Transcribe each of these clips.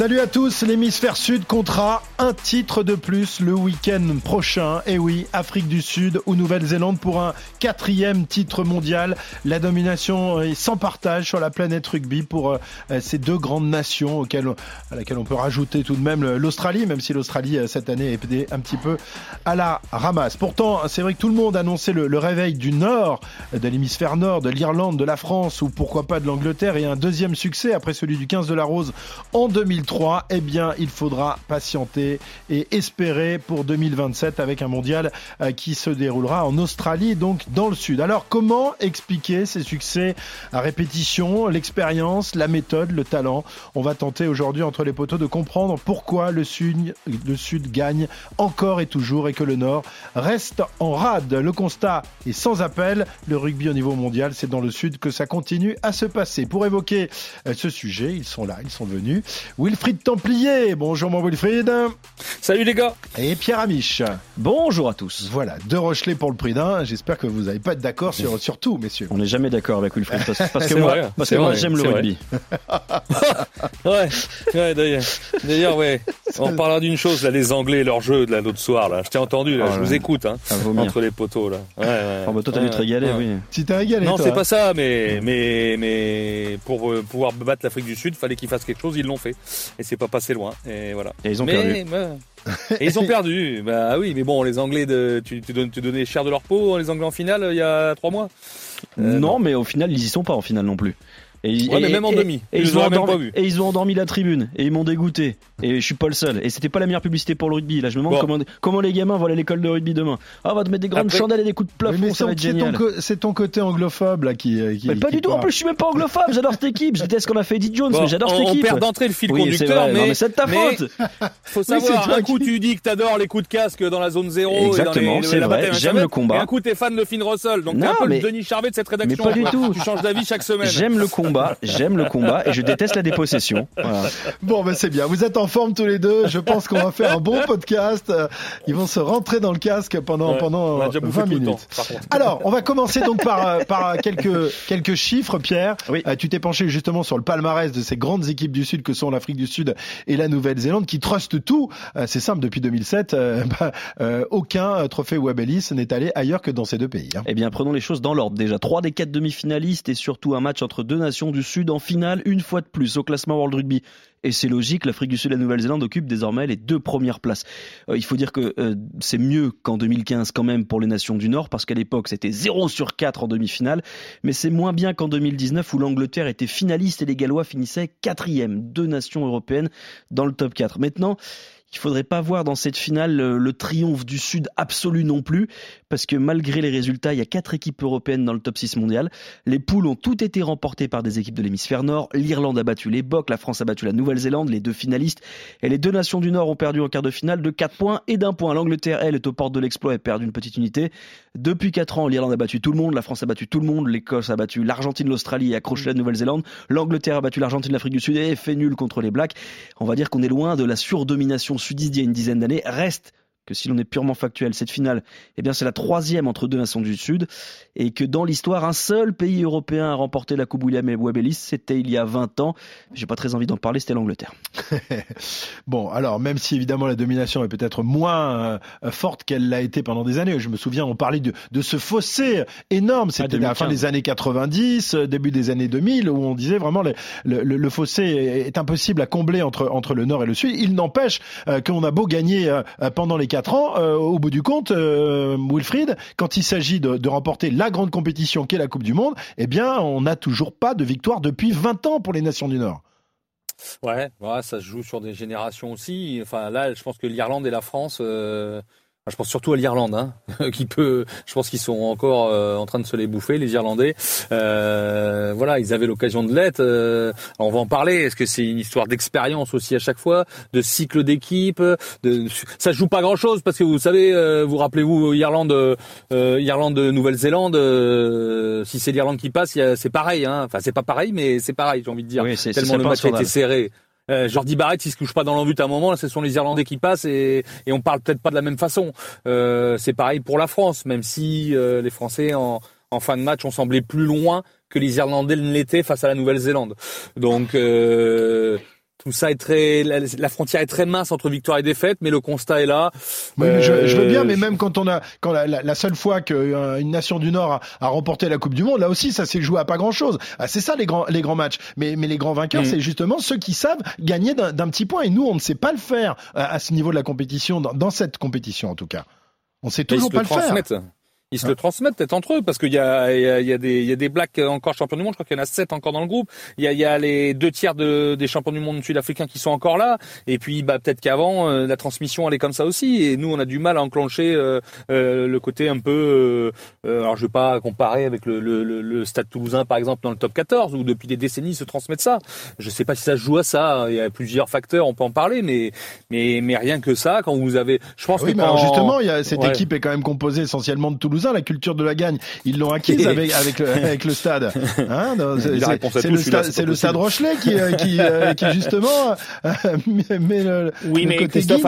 Salut à tous, l'hémisphère sud comptera un titre de plus le week-end prochain. Et oui, Afrique du Sud ou Nouvelle-Zélande pour un quatrième titre mondial. La domination est sans partage sur la planète rugby pour euh, ces deux grandes nations auxquelles, à laquelle on peut rajouter tout de même l'Australie, même si l'Australie euh, cette année est un petit peu à la ramasse. Pourtant, c'est vrai que tout le monde annonçait le, le réveil du nord, de l'hémisphère nord, de l'Irlande, de la France ou pourquoi pas de l'Angleterre et un deuxième succès après celui du 15 de la Rose en 2003 eh bien, il faudra patienter et espérer pour 2027 avec un mondial euh, qui se déroulera en Australie, donc dans le sud. Alors, comment expliquer ces succès à répétition, l'expérience, la méthode, le talent? On va tenter aujourd'hui entre les poteaux de comprendre pourquoi le sud, gagne encore et toujours et que le nord reste en rade. Le constat est sans appel. Le rugby au niveau mondial, c'est dans le sud que ça continue à se passer. Pour évoquer euh, ce sujet, ils sont là, ils sont venus. Templier. Bonjour mon Wilfried. Salut les gars. Et Pierre Amiche. Bonjour à tous. Voilà, deux Rochelais pour le prix d'un. J'espère que vous n'allez pas être d'accord sur, sur tout, messieurs. On n'est jamais d'accord avec Wilfried parce, que moi, parce que moi j'aime le rugby. ouais, ouais d'ailleurs. D'ailleurs, ouais. On parlera d'une chose, là, les Anglais et leur jeu de l'autre soir, là. Je t'ai entendu, là. Ah, je vous écoute, hein. Entre les poteaux, là. Ouais, ouais. Oh, bah, toi, t'as dû te régaler, oui. Si t'as régalé, Non, c'est pas ça, mais, mais, mais, pour euh, pouvoir battre l'Afrique du Sud, fallait qu'ils fassent quelque chose, ils l'ont fait. Et c'est pas passé loin. Et voilà. Et ils ont perdu. et ils ont perdu. Bah oui, mais bon, les Anglais, de, tu, tu, tu donnais cher de leur peau, les Anglais en finale, il y a trois mois. Euh, non, mais au final, ils y sont pas en finale non plus. Et, ouais, mais même en demi. Et, ils, ont endormi, et ils ont endormi la tribune. Et ils m'ont dégoûté. Et je suis pas le seul. Et c'était pas la meilleure publicité pour le rugby. Là, je me demande comment, comment les gamins vont aller à l'école de rugby demain. Ah, on va te mettre des grandes chandelles et des coups de plafond, ça va être génial. C'est ton, côté anglophobe, là, qui. qui mais pas du tout. En plus, je suis même pas anglophobe. J'adore cette équipe. Je déteste ce qu'on a fait Eddie Jones, mais j'adore cette équipe. On perd d'entrée le fil conducteur, mais. mais c'est de ta faute. Faut savoir, un coup, tu dis que t'adores les coups de casque dans la zone zéro. Exactement, c'est vrai. J'aime le combat. un coup, t'es fan de Finn Russell. Donc, t'es un peu le Denis Charvet de cette rédaction. Mais pas du tout. Tu changes d'avis chaque semaine. J'aime le combat. J'aime le combat et je déteste la dépossession. Bon, ben c'est bien. Vous êtes en forme tous les deux. Je pense qu'on va faire un bon podcast. Ils vont se rentrer dans le casque pendant pendant 20 minutes. Alors, on va commencer donc par euh, par quelques quelques chiffres. Pierre, oui. Euh, tu t'es penché justement sur le palmarès de ces grandes équipes du Sud que sont l'Afrique du Sud et la Nouvelle-Zélande qui trustent tout. Euh, c'est simple depuis 2007. Bah, aucun trophée Webb Ellis n'est allé ailleurs que dans ces deux pays. Hein. Eh bien, prenons les choses dans l'ordre. Déjà, trois des quatre demi-finalistes et surtout un match entre deux nations du Sud en finale une fois de plus au classement World Rugby. Et c'est logique, l'Afrique du Sud et la Nouvelle-Zélande occupent désormais les deux premières places. Euh, il faut dire que euh, c'est mieux qu'en 2015 quand même pour les nations du Nord, parce qu'à l'époque c'était 0 sur 4 en demi-finale, mais c'est moins bien qu'en 2019 où l'Angleterre était finaliste et les Gallois finissaient quatrième. Deux nations européennes dans le top 4. Maintenant, il faudrait pas voir dans cette finale le, triomphe du Sud absolu non plus, parce que malgré les résultats, il y a quatre équipes européennes dans le top 6 mondial. Les poules ont toutes été remportées par des équipes de l'hémisphère Nord. L'Irlande a battu les Bocs, la France a battu la Nouvelle-Zélande, les deux finalistes. Et les deux nations du Nord ont perdu en quart de finale de 4 points et d'un point. L'Angleterre, elle, est aux portes de l'exploit et perd une petite unité. Depuis 4 ans, l'Irlande a battu tout le monde, la France a battu tout le monde, l'Écosse a battu l'Argentine, l'Australie et accroché la Nouvelle-Zélande. L'Angleterre a battu l'Argentine, l'Afrique du Sud et fait nul contre les Blacks. On va dire qu'on est loin de la surdomination sudiste d'il y a une dizaine d'années. Reste que si l'on est purement factuel, cette finale, eh bien, c'est la troisième entre deux nations du Sud, et que dans l'histoire, un seul pays européen a remporté la Coupe William et Webelis, c'était il y a 20 ans. J'ai pas très envie d'en parler, c'était l'Angleterre. bon, alors, même si évidemment la domination est peut-être moins euh, forte qu'elle l'a été pendant des années, je me souviens, on parlait de, de ce fossé énorme, c'était à la fin des années 90, euh, début des années 2000, où on disait vraiment le, le, le, fossé est impossible à combler entre, entre le Nord et le Sud. Il n'empêche euh, qu'on a beau gagner pendant les ans, euh, au bout du compte, euh, Wilfried, quand il s'agit de, remporter la grande compétition qu'est la Coupe du Monde, eh bien, on n'a toujours pas de victoire depuis 20 ans pour les nations du Nord. Ouais, ouais, ça se joue sur des générations aussi. Enfin, là, je pense que l'Irlande et la France, euh, je pense surtout à l'Irlande, hein, qui peut. Je pense qu'ils sont encore euh, en train de se les bouffer, les Irlandais. Euh, voilà, ils avaient l'occasion de l'être. Euh, on va en parler. Est-ce que c'est une histoire d'expérience aussi à chaque fois, de cycle d'équipe de... Ça joue pas grand-chose parce que vous savez, euh, vous rappelez-vous Irlande, Irlande, Nouvelle-Zélande. si c'est l'Irlande qui passe, c'est pareil. Hein. Enfin, c'est pas pareil, mais c'est pareil, j'ai envie de dire. Oui, tellement le match a été serré. Euh, Jordi Barrett, il se couche pas dans l'embut à un moment. Là, ce sont les Irlandais qui passent et, et on parle peut-être pas de la même façon. Euh, c'est pareil pour la France, même si euh, les Français en, fin de match, on semblait plus loin que les Irlandais ne l'étaient face à la Nouvelle-Zélande. Donc euh, tout ça est très, la, frontière est très mince entre victoire et défaite, mais le constat est là. Oui, mais je, veux bien, mais même quand on a, quand la, seule fois qu'une euh, nation du Nord a, remporté la Coupe du Monde, là aussi, ça s'est joué à pas grand chose. Ah, c'est ça les grands, les grands matchs. Mais, mais les grands vainqueurs, mm. c'est justement ceux qui savent gagner d'un petit point. Et nous, on ne sait pas le faire à, ce niveau de la compétition, dans, cette compétition en tout cas. On sait toujours pas le faire ils se le transmettent peut-être entre eux parce qu'il y a, il y, a, il y a des il y a des blacks encore champions du monde. Je crois qu'il y en a sept encore dans le groupe. Il y a, il y a les deux tiers de, des champions du monde sud-africains qui sont encore là. Et puis bah peut-être qu'avant euh, la transmission est comme ça aussi. Et nous on a du mal à enclencher euh, euh, le côté un peu. alors je vais pas comparer avec le, le, le, Stade Toulousain par exemple dans le top 14 où depuis des décennies ils se transmettent ça. Je sais pas si ça se joue à ça. Il y a plusieurs facteurs, on peut en parler, mais mais mais rien que ça quand vous avez. Je pense oui, que mais justement il y a cette équipe est quand même composée essentiellement de Toulouse la culture de la gagne. Ils l'ont acquise avec, avec, le, avec le stade. Hein c'est le, stade, le Rochelet qui, euh, qui, euh, qui justement euh, met le, oui, mais côté Christophe,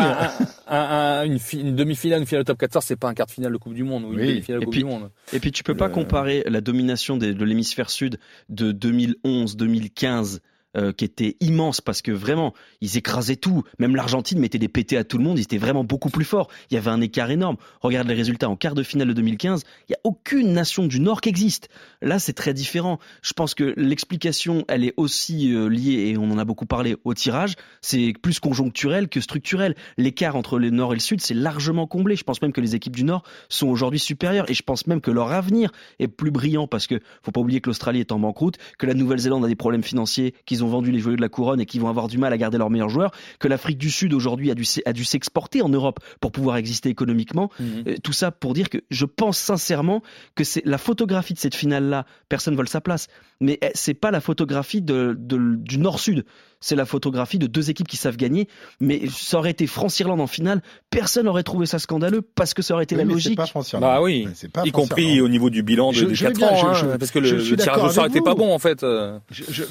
un, une, une demi-finale, une finale top 14, c'est pas un quart de finale de Coupe du Monde ou une demi-finale de Coupe puis, du Monde. Et puis tu peux pas comparer la domination de l'hémisphère sud de 2011, 2015 euh, qui était immense parce que vraiment, ils écrasaient tout. Même l'Argentine mettait des pétés à tout le monde. Ils étaient vraiment beaucoup plus forts. Il y avait un écart énorme. Regarde les résultats en quart de finale de 2015. Il n'y a aucune nation du Nord qui existe. Là, c'est très différent. Je pense que l'explication, elle est aussi euh, liée, et on en a beaucoup parlé, au tirage. C'est plus conjoncturel que structurel. L'écart entre le Nord et le Sud, c'est largement comblé. Je pense même que les équipes du Nord sont aujourd'hui supérieures. Et je pense même que leur avenir est plus brillant parce que faut pas oublier que l'Australie est en banqueroute, que la Nouvelle-Zélande a des problèmes financiers, qu'ils ont vendu les joyaux de la couronne et qui vont avoir du mal à garder leurs meilleurs joueurs, que l'Afrique du Sud aujourd'hui a dû, a dû s'exporter en Europe pour pouvoir exister économiquement. Mhm. Euh, tout ça pour dire que je pense sincèrement que c'est la photographie de cette finale-là, personne ne vole sa place, mais eh, c'est pas la photographie de, du Nord-Sud c'est la photographie de deux équipes qui savent gagner. Mais ça aurait été France-Irlande en finale, personne n'aurait trouvé ça scandaleux parce que ça aurait été la logique. Pas bah oui, y compris au niveau du bilan de, je, 4 ans, hein, parce que le, tirage au sort était pas bon en fait.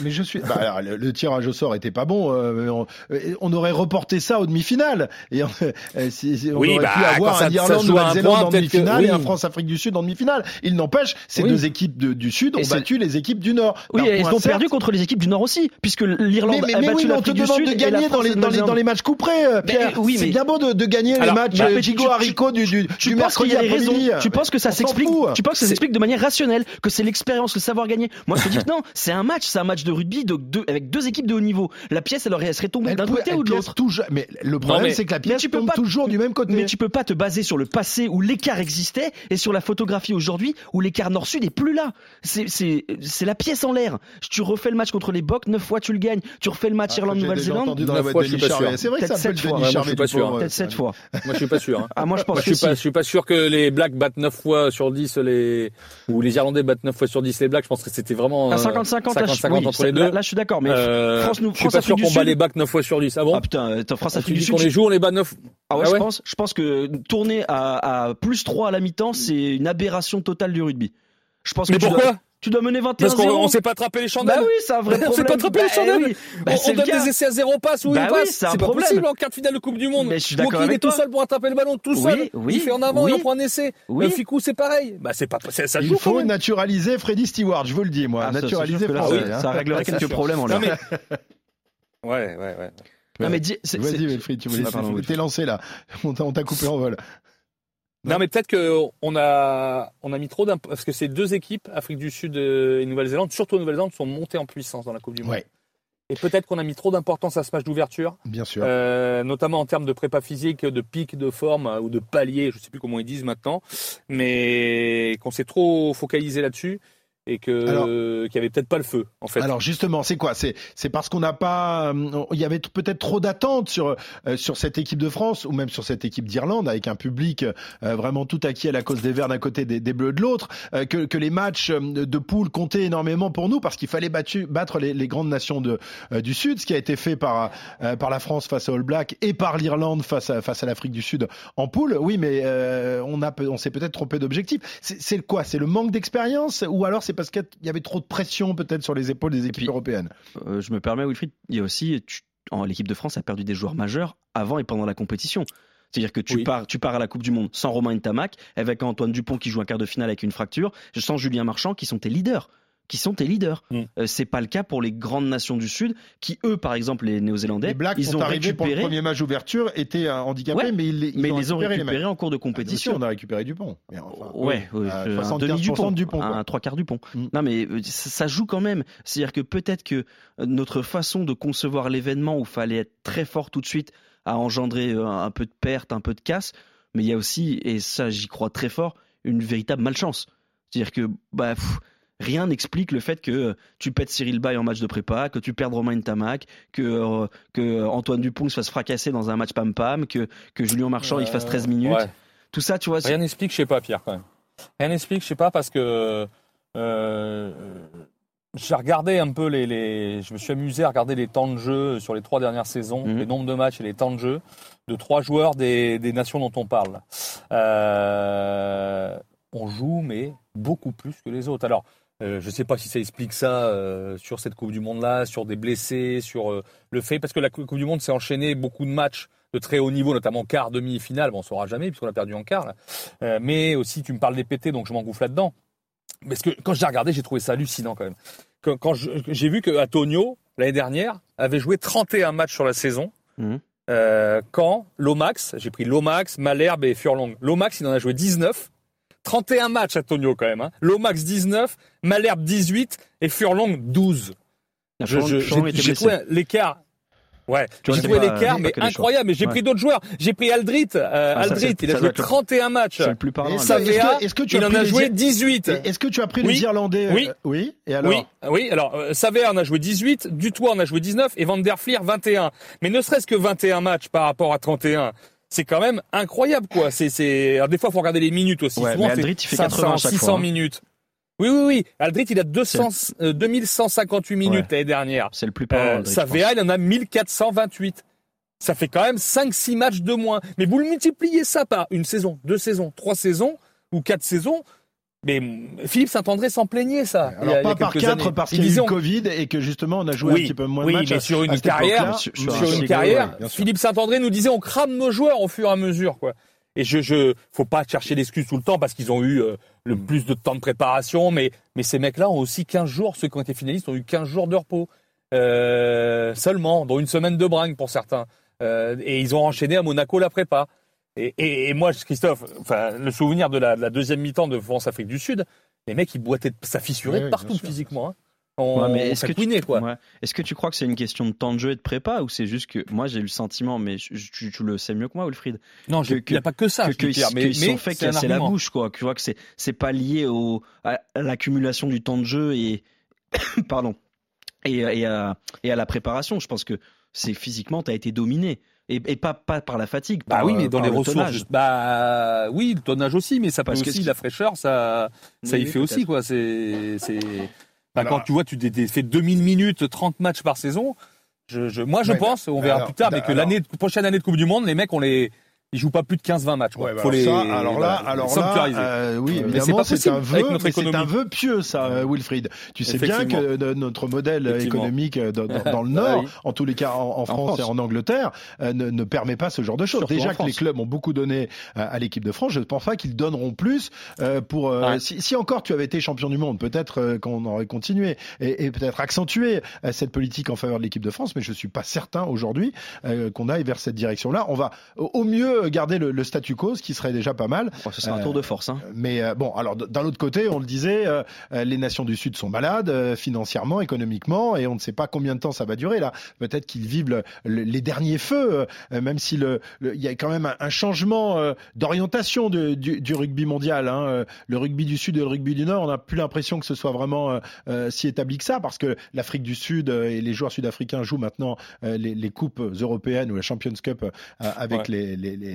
mais je suis, bah, le, tirage au sort était pas bon. Euh, on, aurait reporté ça aux demi-finales et on, euh, aurait bah, pu avoir un Irlande-Nouvelle-Zélande en demi-finale et un France-Afrique du Sud en demi-finale. Il n'empêche, ces deux équipes du Sud ont battu les équipes du Nord. Oui, ils ont perdu contre les équipes du Nord aussi, puisque l'Irlande mais oui, mais on te demande de gagner dans les, dans, les, dans les matchs couperés, euh, Pierre. oui, c'est bien beau de, de gagner les matchs bah, Gigot Haricot du, du, tu du a des raisons Tu penses que ça s'explique Tu penses que ça s'explique de manière rationnelle, que c'est l'expérience, le savoir gagner Moi, je te dis que non, c'est un match, c'est un match de rugby de, de, avec deux équipes de haut niveau. La pièce, elle, aurait, elle serait tombée d'un côté ou de l'autre. Mais le problème, c'est que la pièce tombe toujours du même côté. Mais tu peux pas te baser sur le passé où l'écart existait et sur la photographie aujourd'hui où l'écart nord-sud est plus là. C'est la pièce en l'air. Tu refais le match contre les Bocs, neuf fois tu le gagnes. Tu refais le match ah, Irlande-Nouvelle-Zélande C'est vrai que c'est un peu le Denis Charvet. pas. Peut-être 7 fois. Moi, je suis pas sûr. Hein. Ah, moi, je pense que je suis pas, je suis pas sûr que les Blacks battent 9 fois sur 10 les, ou les Irlandais battent 9 fois sur 10 les Blacks. Je pense que c'était vraiment, 50-50 euh, entre les deux. Là, je suis d'accord, mais euh, France, nous, je suis pas sûr qu'on bat les Blacks 9 fois sur 10. Ah bon? Ah putain, France Afrique du Sud. On les joue, on les bat 9. Ah ouais, ah je pense, je pense que tourner à, à plus 3 à la mi-temps, c'est une aberration totale du rugby. Je pense mais pourquoi? Tu dois mener 21 Parce qu'on sait pas attraper les chandelles. Bah oui, c'est un vrai problème. on sait pas attraper les bah chandelles. Bah, on, donne des essais à zéro passe ou bah une oui, passe. C'est pas problème. possible en quart de finale de Coupe du Monde. Mais je suis d'accord il est tout seul pour attraper le ballon, tout seul. Oui, il fait en avant on prend un essai. Oui. Le Ficou, c'est pareil. Bah, c'est pas, ça, ça joue. Il faut naturaliser Freddy Stewart, je vous le dis, moi. Ah, naturaliser ça, Freddy. Ça, ça réglerait quelques problèmes en l'air. Ouais, ouais, ouais. Non, mais Vas-y, Wilfried, tu voulais. T'es lancé là. On t'a coupé en vol. Non, mais peut-être qu'on a, on a mis trop d'importance, parce que ces deux équipes, Afrique du Sud et Nouvelle-Zélande, surtout Nouvelle-Zélande, sont montées en puissance dans la Coupe du Monde. Et peut-être qu'on a mis trop d'importance à ce match d'ouverture. Bien sûr. Euh, notamment en termes de prépa physique, de pic de forme ou de palier, je ne sais plus comment ils disent maintenant, mais qu'on s'est trop focalisé là-dessus et que qu'il y avait peut-être pas le feu en fait. Alors justement, c'est quoi? C'est c'est parce qu'on n'a pas euh, il y avait peut-être trop d'attentes sur euh, sur cette équipe de France ou même sur cette équipe d'Irlande avec un public euh, vraiment tout acquis à la cause des Verts d'un côté des, des Bleus de l'autre que que les matchs de poule comptaient énormément pour nous parce qu'il fallait battu, battre les, les, grandes nations de du Sud, ce qui a été fait par par la France face à All Black et par l'Irlande face à face à l'Afrique du Sud en poule. Oui, mais on a on s'est peut-être trompé d'objectif. C'est quoi? C'est le manque d'expérience ou alors c'est parce qu'il y avait trop de pression peut-être sur les épaules des équipes européennes. Euh, je me permets, Wilfried, il y a aussi, l'équipe de France a perdu des joueurs majeurs avant et pendant la compétition. C'est-à-dire que tu, pars, tu pars à la Coupe du Monde sans Romain Ntamak, avec Antoine Dupont qui joue un quart de finale avec une fracture, sans Julien Marchand qui sont tes leaders qui sont tes leaders. Mm. Euh, c'est pas le cas pour les grandes nations du Sud, qui eux, par exemple, les Néo-Zélandais, les Blacks ils ont récupéré pour le premier match d'ouverture, étaient euh, handicapés, mais ils, mais ont les ont récupérés en cours de compétition. on a récupéré Dupont. Enfin, ouais, un demi Dupont, Dupont un trois quarts Dupont. Mm. Non, mais euh, ça joue quand même. C'est-à-dire que peut-être que notre façon de concevoir l'événement où fallait être très fort tout de suite a engendré un peu de perte, un peu de casse, mais il y a aussi, et ça j'y crois très fort, une véritable malchance. C'est-à-dire que bah, rien n'explique le fait que tu pètes Cyril Bay en match de prépa, que tu perds Romain Tamac, que, euh, que Antoine Dupont se fasse fracasser dans un match pam-pam, que, que Julien Marchand il fasse 13 minutes. Tout ça, tu vois. Rien n'explique, je sais pas, Pierre, quand même. Rien n'explique, je sais pas, parce que euh, j'ai regardé un peu les, les, Je me suis amusé à regarder les temps de jeu sur les trois dernières saisons, mhm. les nombres de matchs et les temps de jeu de trois joueurs des, des nations dont on parle. Euh, on joue, mais beaucoup plus que les autres. Alors, euh, je ne sais pas si ça explique ça euh, sur cette Coupe du Monde-là, sur des blessés, sur euh, le fait, parce que la Coupe du Monde s'est enchaîné beaucoup de matchs de très haut niveau, notamment quart, demi-finale, bon, on ne saura jamais puisqu'on a perdu en quart. mais aussi, tu me parles des PT, donc je m'engouffre là-dedans. Parce que quand j'ai regardé, j'ai trouvé ça hallucinant quand même. Quand, j'ai vu que Antonio, l'année dernière, avait joué 31 matchs sur la saison, mmh. quand Lomax, j'ai pris Lomax, Malherbe et Furlong. Lomax, il en a joué 19 31 matchs, Antonio, quand même. Hein. Lomax 19, Malherbe 18 et Furlong 12. J'ai trouvé l'écart. Ouais, j'ai trouvé l'écart, mais incroyable. Mais j'ai pris d'autres joueurs. J'ai pris Aldrit. Euh, ah, Aldrit, il a joué 31 matchs. C'est le plus parlant. est-ce que, tu il en a joué 18. Est-ce que tu as pris les Irlandais Oui. Euh, oui. Et alors Oui. Oui. Alors, euh, Saver en a joué 18, Dutoit en a joué 19 et Van der Fleer 21. Mais ne serait-ce que 21 matchs par rapport à 31 c'est quand même incroyable quoi. C'est c'est alors des fois faut regarder les minutes aussi. Ouais, Souvent, mais Aldrit, il fait 80 600 fois, hein. minutes. Oui oui oui, Aldrit il a 200 euh, 2158 minutes l'année dernière. C'est le plus euh, Sa VA il en a 1428. Ça fait quand même 5 6 matchs de moins. Mais vous le multipliez ça par une saison, deux saisons, trois saisons ou quatre saisons, mais Philippe Saint-André s'en plaignait ça. Alors pas par quatre parce qu'il y a eu le Covid et que justement on a joué un petit peu moins de matchs. Oui, mais sur une carrière, sur, une carrière, Philippe Saint-André nous disait on crame nos joueurs au fur et à mesure quoi. Et je, je faut pas chercher l'excuse tout le temps parce qu'ils ont eu euh, le mm. plus de temps de préparation, mais mais ces mecs-là ont aussi 15 jours. Ceux qui ont été finalistes ont eu 15 jours de repos euh, seulement, dont une semaine de bringue pour certains. Euh, et ils ont enchaîné à Monaco la prépa. Et, et, moi, Christophe, enfin, le souvenir de la, deuxième mi-temps de France-Afrique du Sud, les mecs, ils boitaient, ça fissurait partout physiquement. Hein. On, mais est-ce que, tu, quoi. est-ce que tu crois que c'est une question de temps de jeu et de prépa ou c'est juste que moi j'ai eu le sentiment, mais tu, le sais mieux que moi, Wilfried. Non, il n'y a pas que ça. Que, que, mais, sont fait casser la bouche, quoi. Tu vois que c'est c'est pas lié au, à l'accumulation du temps de jeu et pardon et, et, à, et à la préparation. Je pense que c'est physiquement, tu as été dominé et, pas, pas par la fatigue. bah oui, mais dans les ressources. Bah oui, le tonnage aussi, mais ça passe aussi la fraîcheur, ça, ça y fait aussi quoi. C'est, c'est. Bah, quand tu vois, tu fais 2000 minutes, 30 matchs par saison. Je, je, moi, je pense, on verra plus tard, mais que l'année prochaine année de Coupe du Monde, les mecs, on les ils jouent pas plus de 15-20 matchs. Quoi. Faut les, alors là, alors là, euh, oui, évidemment, c'est un vœu, c'est un vœu pieux, ça, euh, Wilfried. Tu sais bien que notre modèle économique euh, dans, dans, le Nord, ah en tous les cas en, France, et en Angleterre, ne, ne, permet pas ce genre de choses. Déjà que les clubs ont beaucoup donné à l'équipe de France, je ne pense pas qu'ils donneront plus pour. Si, si, encore tu avais été champion du monde, peut-être qu'on aurait continué et, et peut-être accentué cette politique en faveur de l'équipe de France, mais je suis pas certain aujourd'hui qu'on aille vers cette direction-là. On va au mieux garder le, statu quo, ce qui serait déjà pas mal. ce serait un tour de force. Hein. Euh, mais euh, bon, alors d'un autre côté, on le disait, euh, les nations du Sud sont malades financièrement, économiquement, et on ne sait pas combien de temps ça va durer. Là, peut-être qu'ils vivent les derniers feux, même si le, il y a quand même un, changement d'orientation du, rugby mondial. Hein. Le rugby du Sud et le rugby du Nord, on n'a plus l'impression que ce soit vraiment si établi que ça, parce que l'Afrique du Sud et les joueurs sud-africains jouent maintenant les, coupes européennes ou la Champions Cup avec les, les,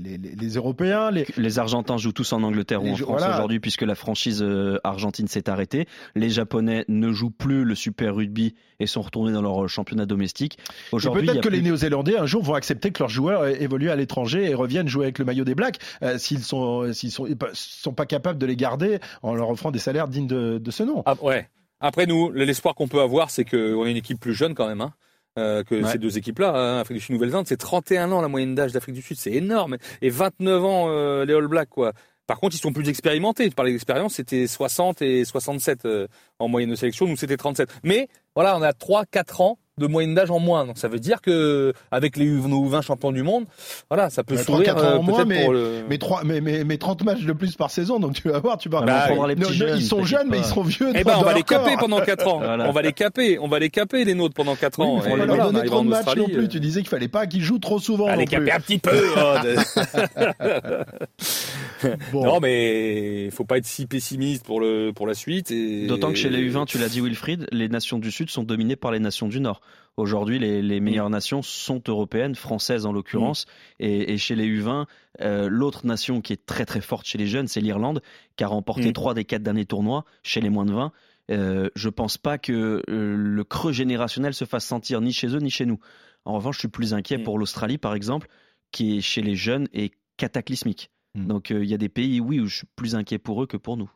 Européens. Les... Argentins jouent tous en Angleterre ou en France aujourd'hui puisque la franchise euh, argentine s'est arrêtée. Les Japonais ne jouent plus le Super Rugby et sont retournés dans leur championnat domestique. Aujourd'hui, peut-être que les Néo-Zélandais un jour vont accepter que leurs joueurs évoluent à l'étranger et reviennent jouer avec le maillot des Blacks euh, s'ils sont s'ils sont, sont pas capables de les garder en leur offrant des salaires dignes de, ce nom. Ah, ouais. Après nous, l'espoir qu'on peut avoir, c'est qu'on est une équipe plus jeune quand même. Hein. Euh, que ces deux équipes-là, hein, Afrique du Sud, Nouvelle-Zélande, c'est 31 ans la moyenne d'âge d'Afrique du Sud, c'est énorme, et 29 ans euh, les All Blacks quoi. Par contre, ils sont plus expérimentés. Tu parlais d'expérience, c'était 60 et 67 euh, en moyenne de sélection. Nous, c'était 37. Mais voilà, on a 3-4 ans de moyenne d'âge en moins. Donc ça veut dire que avec les nos 20 champions du monde, voilà, ça peut sourire 3, 4 ans en moins, mais, mais, 3, mais, mais, mais, 30 matchs de plus par saison. Donc tu vas voir, tu vas bah, les petits jeunes, ils sont jeunes, mais ils seront vieux. Eh ben, on va les caper pendant 4 ans. On va les caper, on va les caper les nôtres pendant 4 ans. Oui, on va leur donner trop de matchs non plus. Tu disais qu'il fallait pas qu'ils jouent trop souvent. Allez caper un petit peu. Non, mais il faut pas être si pessimiste pour le pour la suite. D'autant que chez les U20, tu l'as dit Wilfried, les nations du Sud sont dominées par les nations du Nord. Aujourd'hui, les, les, meilleures nations sont européennes, françaises en l'occurrence, et, et, chez les U20, euh, l'autre nation qui est très très forte chez les jeunes, c'est l'Irlande, qui a remporté trois des quatre derniers tournois chez les moins de 20. Euh, je pense pas que euh, le creux générationnel se fasse sentir ni chez eux ni chez nous. En revanche, je suis plus inquiet pour l'Australie, par exemple, qui est chez les jeunes et cataclysmique. Donc il y a des pays, oui, où je suis plus inquiet pour eux que pour nous.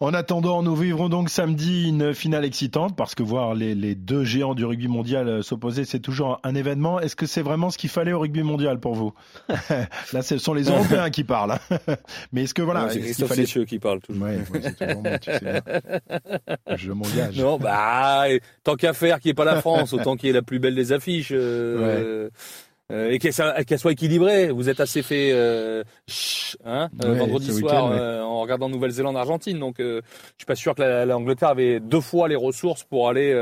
En attendant, nous vivrons donc samedi une finale excitante parce que voir les, les deux géants du rugby mondial euh, s'opposer, c'est toujours un événement. Est-ce que c'est vraiment ce qu'il fallait au rugby mondial pour vous? Là, ce sont les Européens qui parlent. Hein. Mais est-ce que voilà, c'est Christophe fallait... qui parle toujours. Ouais, ouais, c'est toujours moi, tu sais Je m'engage. Non, bah tant qu'à faire, qui est pas la France, autant qu'il est la plus belle des affiches. Euh, ouais. Euh, et qu'elle soit équilibrée. Vous êtes assez fait euh, hein, euh, vendredi soir euh, en regardant Nouvelle-Zélande-Argentine. Donc, je suis pas sûr que l'Angleterre avait deux fois les ressources pour aller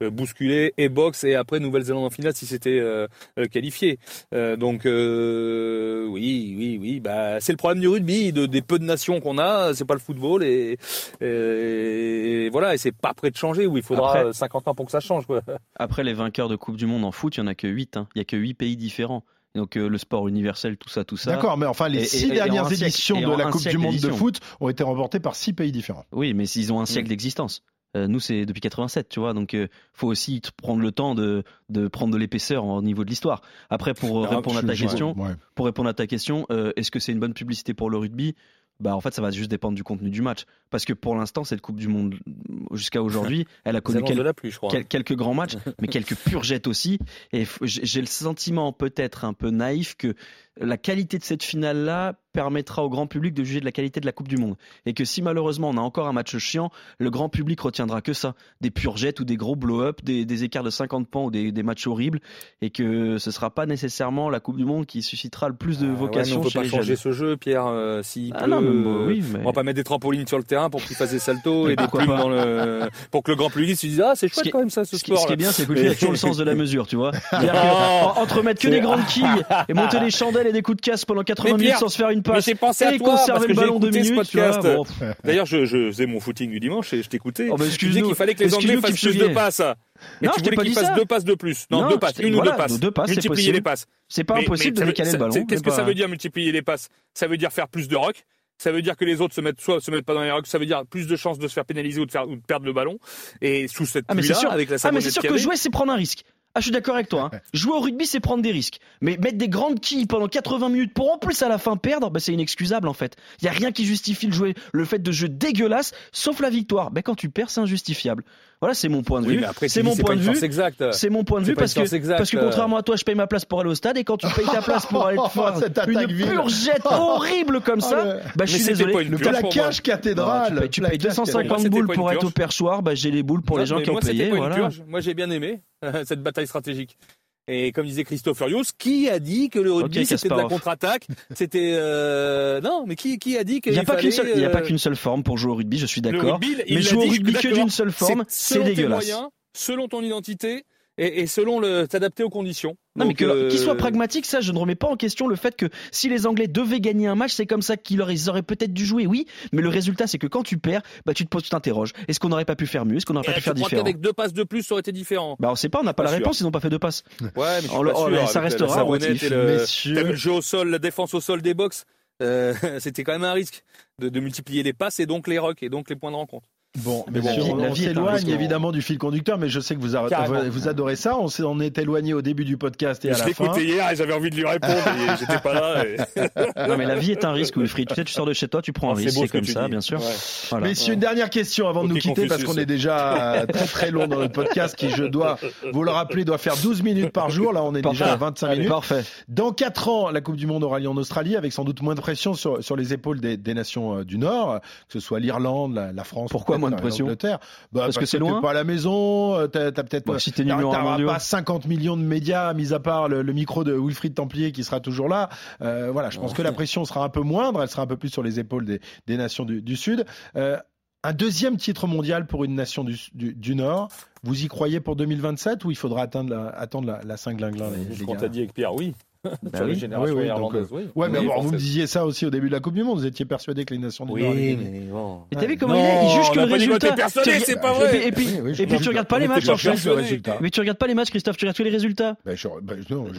bousculer et boxe et après Nouvelle-Zélande en finale si c'était qualifié. donc, oui, oui, oui. Bah, c'est le problème du rugby, de, des peu de nations qu'on a. C'est pas le football et, et, voilà. Et c'est pas prêt de changer. Où il faudra après, 50 ans pour que ça change. Quoi. Après, les vainqueurs de Coupe du Monde en foot, il y en a que 8. Hein. Il y a que 8 pays différents. Donc euh, le sport universel, tout ça, tout ça. D'accord, mais enfin les six dernières éditions de la Coupe du Monde de foot ont été remportées par six pays différents. Oui, mais s'ils ont un siècle mm. d'existence. Euh, nous, c'est depuis 87, tu vois. Donc, euh, faut aussi prendre le temps de, de prendre de l'épaisseur au niveau de l'histoire. Après, pour euh, répondre, à ta question, pour répondre à ta question, est-ce que c'est une bonne publicité pour le rugby? Bah en fait ça va juste dépendre du contenu du match. Parce que pour l'instant cette coupe du monde jusqu'à aujourd'hui elle a connu quelques grands matchs mais quelques purgettes aussi. Et j'ai le sentiment peut-être un peu naïf que la qualité de cette finale-là permettra au grand public de juger de la qualité de la Coupe du Monde. Et que si malheureusement on a encore un match chiant, le grand public retiendra que ça. Des purgettes ou des gros blow-up, des, écarts de 50 points ou des, matchs horribles. Et que ce sera pas nécessairement la Coupe du Monde qui suscitera le plus de vocation. Ah ouais, on peut pas changer ce jeu, Pierre. Euh, si ah non, oui, mais... On va pas mettre des trampolines sur le terrain pour qu'ils fassent des saltos et des plumes dans le... pour que le grand public se dise ah c'est chouette quand même ça ce, sport. Ce qui est bien, c'est qu'il a toujours le sens de la mesure, tu vois. entre mettre que des grandes quilles et monter les chandelles et des coups de casse pendant 80 minutes sans se faire une passe. Mais pensé à toi, conserver le ballon deux minutes. Podcast. D'ailleurs, je, je faisais mon footing du dimanche et je t'écoutais. Oh, tu disais qu'il fallait que les Anglais fassent plus de passes. Mais non, tu voulais qu'ils fassent deux passes de plus. Non, deux passes, une ou deux passes. Deux passes, multiplier les passes. C'est pas impossible de décaler le ballon. Qu'est-ce que ça veut dire multiplier les passes? Ça veut dire faire plus de rock. Ça veut dire que les autres se mettent soit se mettent pas dans les rocks, ça veut dire plus de chances de se faire pénaliser ou de faire ou de perdre le ballon. Et sous cette pluie là, avec la Ah mais c'est sûr que jouer c'est prendre un risque. Ah, je suis d'accord avec toi. Hein. Jouer au rugby, c'est prendre des risques. Mais mettre des grandes quilles pendant 80 minutes pour en plus à la fin perdre, bah, c'est inexcusable en fait. Il y a rien qui justifie le, jouer, le fait de jeu dégueulasse, sauf la victoire. Bah, quand tu perds, c'est injustifiable. Voilà, c'est mon point de vue. C'est mon, point de vue. C'est mon point de vue parce que parce que contrairement à toi, je paye ma place pour aller au stade et quand tu payes ta place pour aller faire une pure jette horrible comme ça, oh, bah je suis désolé. De la cage cathédrale. tu payes 250 boules pour être au perchoir, bah j'ai les boules pour les gens qui ont payé. Moi, j'ai bien aimé cette bataille stratégique. Et comme disait Christophe Furios, qui a dit que le rugby c'était de la contre-attaque? C'était euh... non, mais qui qui a dit qu'il n'y a, pas qu'une seule, il y a pas qu'une seule forme pour jouer au rugby. Je suis d'accord. Mais jouer au rugby que d'une seule forme, c'est dégueulasse. Moyens, selon ton identité, et, et selon le t'adapter aux conditions. Non mais qu'il euh... soit pragmatique, ça je ne remets pas en question le fait que si les Anglais devaient gagner un match, c'est comme ça qu'ils auraient, auraient peut-être dû jouer, oui, mais le résultat c'est que quand tu perds, bah tu te poses, tu t'interroges. Est-ce qu'on n'aurait pas pu faire mieux? Est-ce qu'on n'aurait pas pu faire différent? Avec deux passes de plus, ça aurait été différent. Bah on sait pas, on n'a pas, la réponse, ils n'ont pas fait deux passes. Ouais, mais sûr, ça restera. Le, le jeu au sol, la défense au sol des box, euh, c'était quand même un risque de, de multiplier les passes et donc les rocks et donc les points de rencontre. Bon, mais on, s'éloigne évidemment du fil conducteur, mais je sais que vous, vous adorez ça. On s'est est éloigné au début du podcast et à la fin. Je l'ai écouté hier et j'avais envie de lui répondre, et j'étais pas là. Non, mais la vie est un risque, Wilfried. Tu sais, tu sors de chez toi, tu prends un oh, risque, c'est comme ça, bien sûr. Mais si une dernière question avant de nous quitter, parce qu'on est déjà très très long dans notre podcast, qui je dois vous le rappeler doit faire 12 minutes par jour. Là, on est déjà à 25 minutes. Parfait. Dans 4 ans, la Coupe du Monde aura lieu en Australie, avec sans doute moins de pression sur, sur les épaules des, des nations euh, du Nord, que ce soit l'Irlande, la, la France. Pourquoi moins de pression bah, parce, que c'est loin. pas à la maison. Euh, t'as as, peut-être. Bon, si t'es pas 50 millions de médias, mis à part le, micro de Wilfried Templier qui sera toujours là. Euh, voilà, je pense que la pression sera un peu moindre. Elle sera un peu plus sur les épaules des, des nations du, du Sud. Euh, un deuxième titre mondial pour une nation du, du, du, Nord. Vous y croyez pour 2027 ou il faudra attendre la, attendre la, la Saint-Glinglin Je qu'on t'a dit avec Pierre, oui. Bah sur les générations oui, irlandaises, oui. Ouais, mais bon, vous me disiez ça aussi au début de la Coupe du Monde. Vous étiez persuadé que les nations du oui, Nord. Oui, mais bon. Et t'as vu comment il est Il juge que le résultat. c'est pas vrai. Et puis, et puis, tu regardes pas les matchs. Mais tu regardes pas les matchs, Christophe. Tu regardes que les résultats. Bah,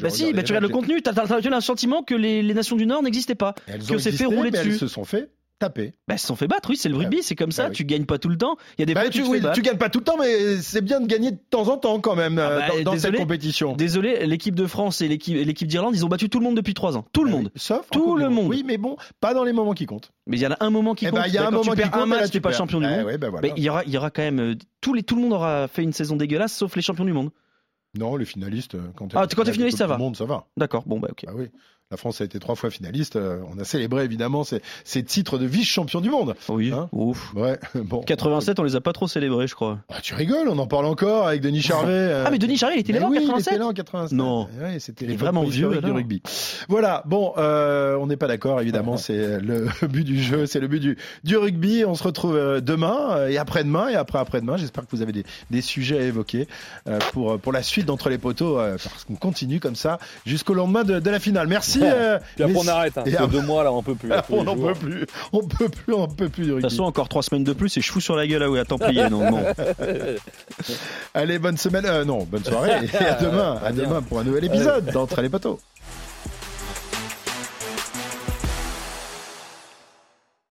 bah si, bah tu regardes le contenu. T'as un sentiment que les nations du Nord n'existaient pas, que s'est fait rouler dessus. Elles se sont fait taper. Bah, ils se sont fait battre, oui, c'est le rugby, c'est comme ça, bah tu gagnes pas tout le temps. Il y a des bah, tu, tu, tu gagnes pas tout le temps, mais c'est bien de gagner de temps en temps quand même ah bah, dans, cette compétition. Désolé, l'équipe de France et l'équipe d'Irlande, ils ont battu tout le monde depuis trois ans. Tout le monde. Sauf tout le monde. Oui, mais bon, pas dans les moments qui comptent. Mais il y a un moment qui eh compte. il y a un moment tu perds un match, tu n'es pas champion du eh monde. Mais il y aura, il y aura quand même euh, tout le monde aura fait une saison dégueulasse, sauf les champions du monde. Non, les finalistes. Euh, quand ah, quand t'es finaliste, ça va. Monde, ça va. D'accord. Bon, bah ok. Ah oui. La France a été trois fois finaliste. Euh, on a célébré évidemment ces, ces titres de vice-champion du monde. Oui. Hein ouf. Ouais. Bon. 87, on les a pas trop célébrés, je crois. Ah, tu rigoles, on en parle encore avec Denis Charvet. Euh. Ah mais Denis Charvet, il était là en 87. Il était là en 87. Non. Ouais, c'était vraiment vieux du rugby. Voilà. Bon, euh, on n'est pas d'accord évidemment. c'est le but du jeu, c'est le but du, du rugby. On se retrouve demain et après-demain et après après-demain. J'espère que vous avez des, des sujets à évoquer pour pour la suite d'entre les poteaux parce qu'on continue comme ça jusqu'au lendemain de, de, la finale. Merci on arrête. Hein. deux mois là, on peut plus. on n'en peut plus. On peut plus. On peut plus. De toute façon, encore trois semaines de plus et je fous sur la gueule à, oui, à Templier. non, non. Allez, bonne semaine. Euh, non, bonne soirée et à demain. À demain pour un nouvel épisode d'Entre les poteaux.